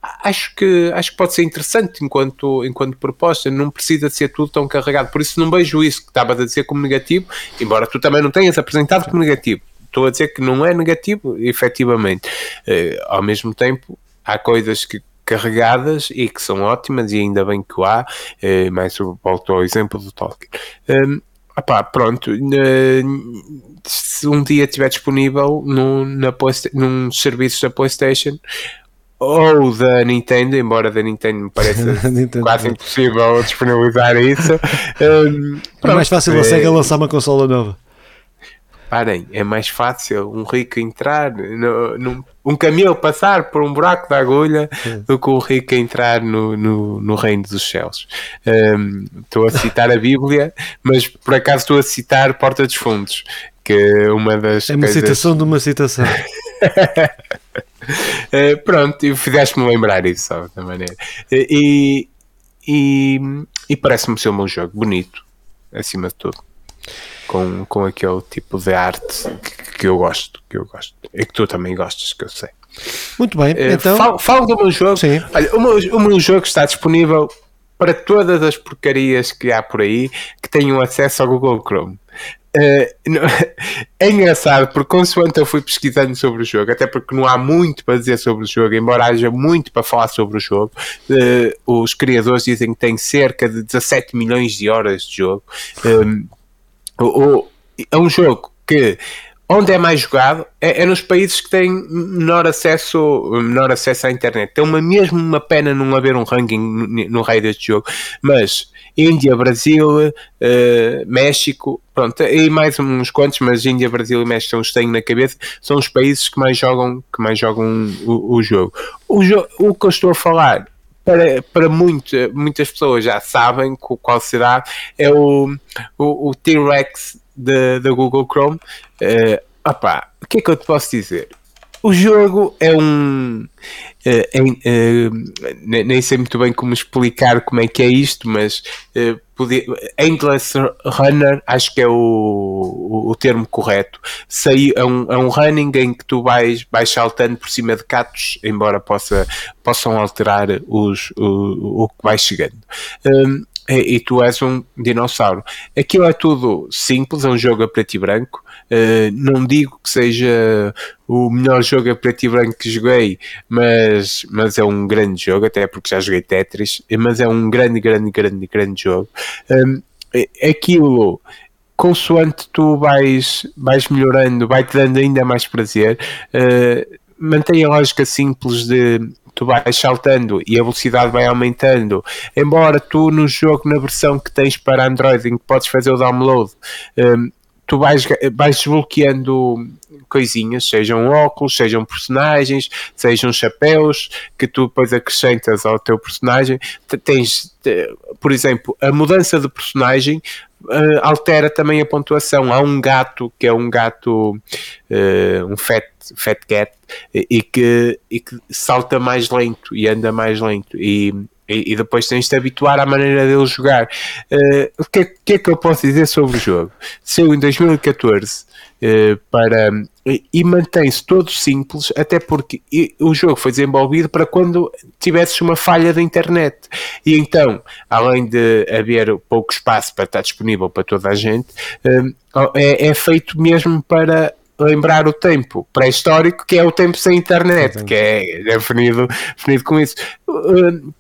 acho que, acho que pode ser interessante enquanto, enquanto proposta, não precisa ser tudo tão carregado, por isso não vejo isso que estava a dizer como negativo, embora tu também não tenhas apresentado como negativo. Estou a dizer que não é negativo, efetivamente. Uh, ao mesmo tempo, há coisas que carregadas e que são ótimas e ainda bem que o há, uh, mais volto ao exemplo do Tolkien. Um, Opá, pronto, se um dia estiver disponível no, na num serviço da PlayStation ou da Nintendo, embora da Nintendo me pareça [LAUGHS] quase impossível disponibilizar isso. Um, é mais fácil a SEGA lançar uma consola nova. Parem, é mais fácil um rico entrar, no, no, um camelo passar por um buraco da agulha do que um rico entrar no, no, no reino dos céus. Um, estou a citar a Bíblia, mas por acaso estou a citar Porta dos Fundos, que é uma das. É uma coisas... citação de uma citação. [LAUGHS] uh, [LAUGHS] pronto, e fizeste-me lembrar isso, sabe, da maneira. E, e, e parece-me ser um bom jogo, bonito, acima de tudo com, com aquele tipo de arte que, que, eu gosto, que eu gosto. E que tu também gostas, que eu sei. Muito bem, uh, então... Falo, falo do meu jogo. Sim. Olha, o meu, o meu jogo está disponível para todas as porcarias que há por aí que tenham acesso ao Google Chrome. Uh, [LAUGHS] é engraçado porque consoante eu fui pesquisando sobre o jogo, até porque não há muito para dizer sobre o jogo, embora haja muito para falar sobre o jogo, uh, os criadores dizem que tem cerca de 17 milhões de horas de jogo. Um, o, é um jogo que onde é mais jogado é, é, nos países que têm menor acesso, menor acesso à internet. Tem uma mesmo uma pena não haver um ranking no, no raio deste jogo, mas Índia, Brasil, uh, México, pronto, e mais uns quantos, mas Índia, Brasil e México são os que tenho na cabeça, são os países que mais jogam, que mais jogam o, o jogo. O, jo o que eu estou a falar para, para muito, muitas pessoas já sabem qual será, é o, o, o T-Rex da Google Chrome. Uh, o que é que eu te posso dizer? O jogo é um. Uh, uh, nem sei muito bem como explicar como é que é isto, mas podia, Endless Runner acho que é o, o, o termo correto. Sei, é, um, é um running em que tu vais, vais saltando por cima de catos, embora possa, possam alterar os, o, o que vai chegando. Um, e tu és um dinossauro. Aquilo é tudo simples, é um jogo a preto e branco. Uh, não digo que seja o melhor jogo a preto e branco que joguei, mas, mas é um grande jogo, até porque já joguei Tetris, mas é um grande, grande, grande, grande jogo. Um, aquilo consoante tu vais, vais melhorando, vai-te dando ainda mais prazer. Uh, mantém a lógica simples de tu vais saltando e a velocidade vai aumentando. Embora tu no jogo, na versão que tens para Android, em que podes fazer o download, um, tu vais, vais desbloqueando coisinhas, sejam óculos, sejam personagens, sejam chapéus, que tu depois acrescentas ao teu personagem. Tens, por exemplo, a mudança de personagem uh, altera também a pontuação. Há um gato que é um gato, uh, um fat, fat cat, e que, e que salta mais lento e anda mais lento. E, e, depois tens de habituar à maneira dele jogar. Uh, o que é, que é, que eu posso dizer sobre o jogo? Saiu em 2014 uh, para e mantém-se todo simples, até porque o jogo foi desenvolvido para quando tivesses uma falha da internet. E então, além de haver pouco espaço para estar disponível para toda a gente, hum, é, é feito mesmo para lembrar o tempo pré-histórico, que é o tempo sem internet, que é definido, definido com isso. Hum,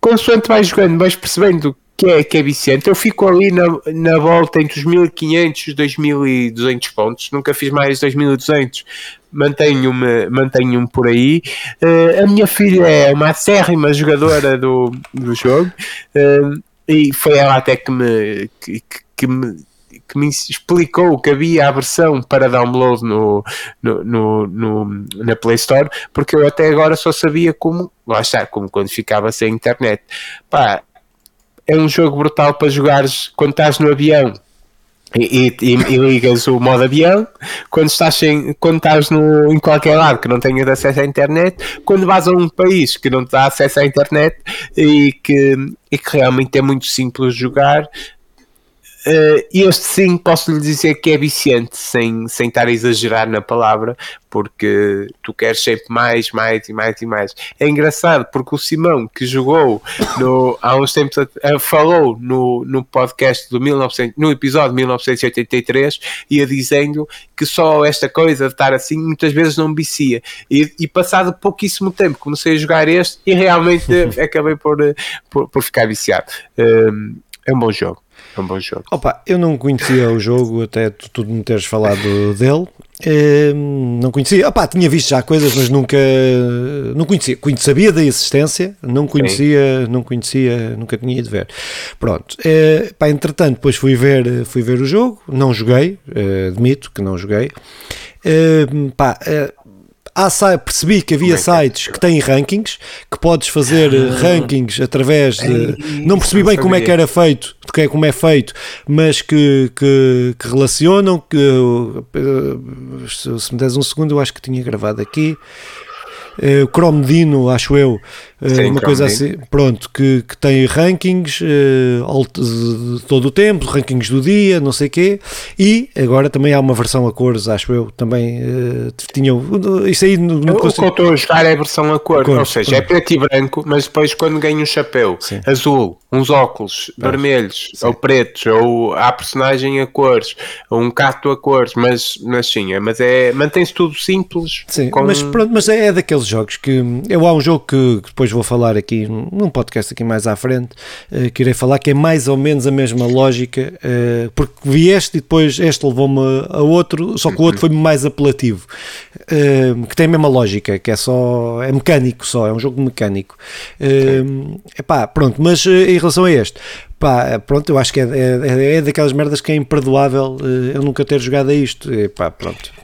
consoante vais jogando, vais percebendo que é, que é viciante. Eu fico ali na, na volta entre os 1500 e 2200 pontos, nunca fiz mais 2200. Mantenho-me mantenho por aí. Uh, a minha filha é uma acérrima jogadora do, do jogo uh, e foi ela até que me, que, que me que me explicou que havia a versão para download no, no, no, no, na Play Store, porque eu até agora só sabia como, lá está, como quando ficava sem internet. Pá, é um jogo brutal para jogares quando estás no avião. E, e, e, ligas o modo avião quando estás, em, quando estás no, em qualquer lado que não tenhas acesso à internet, quando vais a um país que não te dá acesso à internet e que, e que realmente é muito simples jogar, Uh, este sim posso lhe dizer que é viciante, sem, sem estar a exagerar na palavra, porque tu queres sempre mais, mais e mais e mais. É engraçado porque o Simão, que jogou no, há uns tempos, uh, falou no, no podcast do 1900, no episódio de 1983, ia dizendo que só esta coisa de estar assim muitas vezes não vicia. E, e passado pouquíssimo tempo comecei a jogar este e realmente [LAUGHS] acabei por, por, por, ficar viciado. Uh, é um bom jogo. É um bom jogo. Opa, eu não conhecia o jogo até tu, tu me teres falado dele. Ehm, não conhecia, opa, tinha visto já coisas, mas nunca não conhecia. Sabia da existência, não conhecia, Sim. não conhecia, nunca tinha ido ver. Pronto, é, pá, entretanto, depois fui ver, fui ver o jogo, não joguei, é, admito que não joguei. É, pá, há, percebi que havia é sites que têm rankings, que podes fazer ah. rankings através de. Não percebi bem como é que era feito, de que é como é feito, mas que, que, que relacionam. Que, se me des um segundo, eu acho que tinha gravado aqui. Uh, o Chrome Dino, acho eu, uh, Sim, uma coisa assim, pronto, que, que tem rankings uh, de todo o tempo, rankings do dia, não sei o quê, e agora também há uma versão a cores, acho eu, também uh, tinham, isso aí no, no O que eu estou a jogar é a versão a cores, ou seja, é preto e branco, mas depois quando ganho um chapéu Sim. azul, uns óculos ah, vermelhos sim. ou pretos, ou há personagem a cores, ou um cato a cores, mas, mas sim, é, mas é, mantém-se tudo simples. Sim, com... mas pronto, mas é, é daqueles jogos que, eu há um jogo que, que depois vou falar aqui num podcast aqui mais à frente, uh, que irei falar que é mais ou menos a mesma lógica, uh, porque vi este e depois este levou-me a outro, só que o outro foi mais apelativo, uh, que tem a mesma lógica, que é só, é mecânico só, é um jogo mecânico. Uh, epá, pronto, mas em relação a este, pá, pronto, eu acho que é, é, é daquelas merdas que é imperdoável eu nupca ter jogado a isto, e pá, pronto.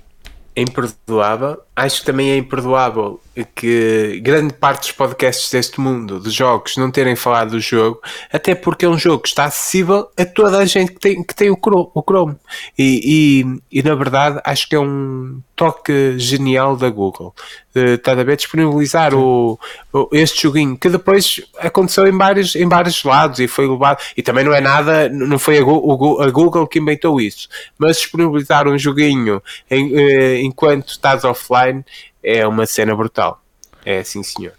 Imperdoável. Acho que também é imperdoável que grande parte dos podcasts deste mundo de jogos não terem falado do jogo, até porque é um jogo que está acessível a toda a gente que tem, que tem o Chrome. E, e, e na verdade acho que é um toque genial da Google. Uh, está a ver? Disponibilizar o, o, este joguinho que depois aconteceu em vários, em vários lados e foi levado. E também não é nada, não foi a Google, a Google que inventou isso, mas disponibilizar um joguinho em, uh, enquanto estás offline é uma cena brutal. É assim, senhor.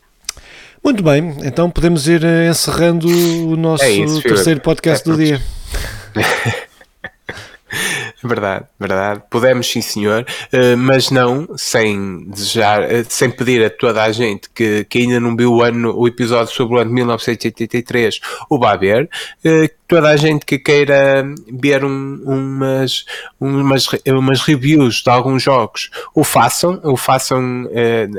Muito bem, então podemos ir eh, encerrando o nosso é isso, terceiro podcast é do dia. [LAUGHS] Verdade, verdade. Podemos sim, senhor, uh, mas não sem desejar, uh, sem pedir a toda a gente que, que ainda não viu o ano, o episódio sobre o ano de 1983, o vá ver. Uh, toda a gente que queira ver um, umas, umas, umas reviews de alguns jogos, o façam, o façam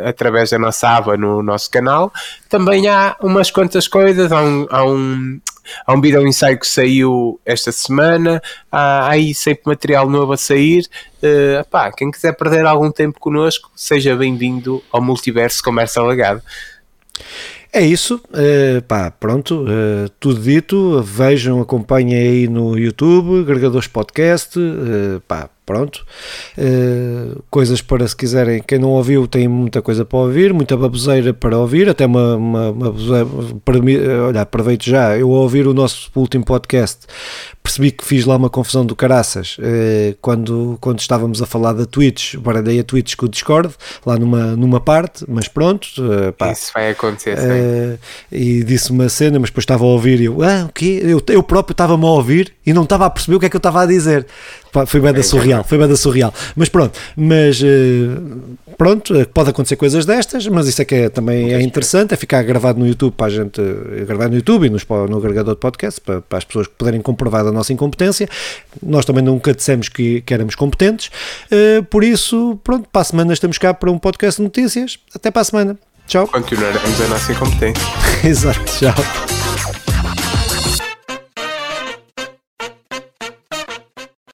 através da nossa aba no nosso canal. Também há umas quantas coisas, há um, há um Há um vídeo ensaio que saiu esta semana, há aí sempre material novo a sair. Uh, pá, quem quiser perder algum tempo connosco, seja bem-vindo ao Multiverso Comércio Alagado. É isso, uh, pá, pronto, uh, tudo dito. Vejam, acompanhem aí no YouTube, agregadores podcast, uh, pá, pronto. Uh, coisas para se quiserem, quem não ouviu tem muita coisa para ouvir, muita baboseira para ouvir, até uma, uma, uma para mim, olha, aproveito já, eu ao ouvir o nosso último podcast percebi que fiz lá uma confusão do caraças uh, quando, quando estávamos a falar da Twitch, baralhei a Twitch com o Discord, lá numa, numa parte, mas pronto. Uh, pá, Isso vai acontecer, sim. E disse uma cena, mas depois estava a ouvir e eu, ah, o quê? Eu, eu próprio estava-me a ouvir e não estava a perceber o que é que eu estava a dizer. Foi bem da surreal, foi bem da surreal. Mas pronto, mas eh, pronto, eh, pode acontecer coisas destas, mas isso é que é, também é interessante, é ficar gravado no YouTube para a gente, eh, gravar no YouTube e no, no agregador de podcast, para, para, as pessoas poderem comprovar a nossa incompetência. Nós também nunca dissemos que, que éramos competentes, por isso, pronto, para a semana estamos cá para um podcast de notícias. Até para a semana. Tchau. Continuaremos a nossa incompetência. [LAUGHS] Exato, tchau.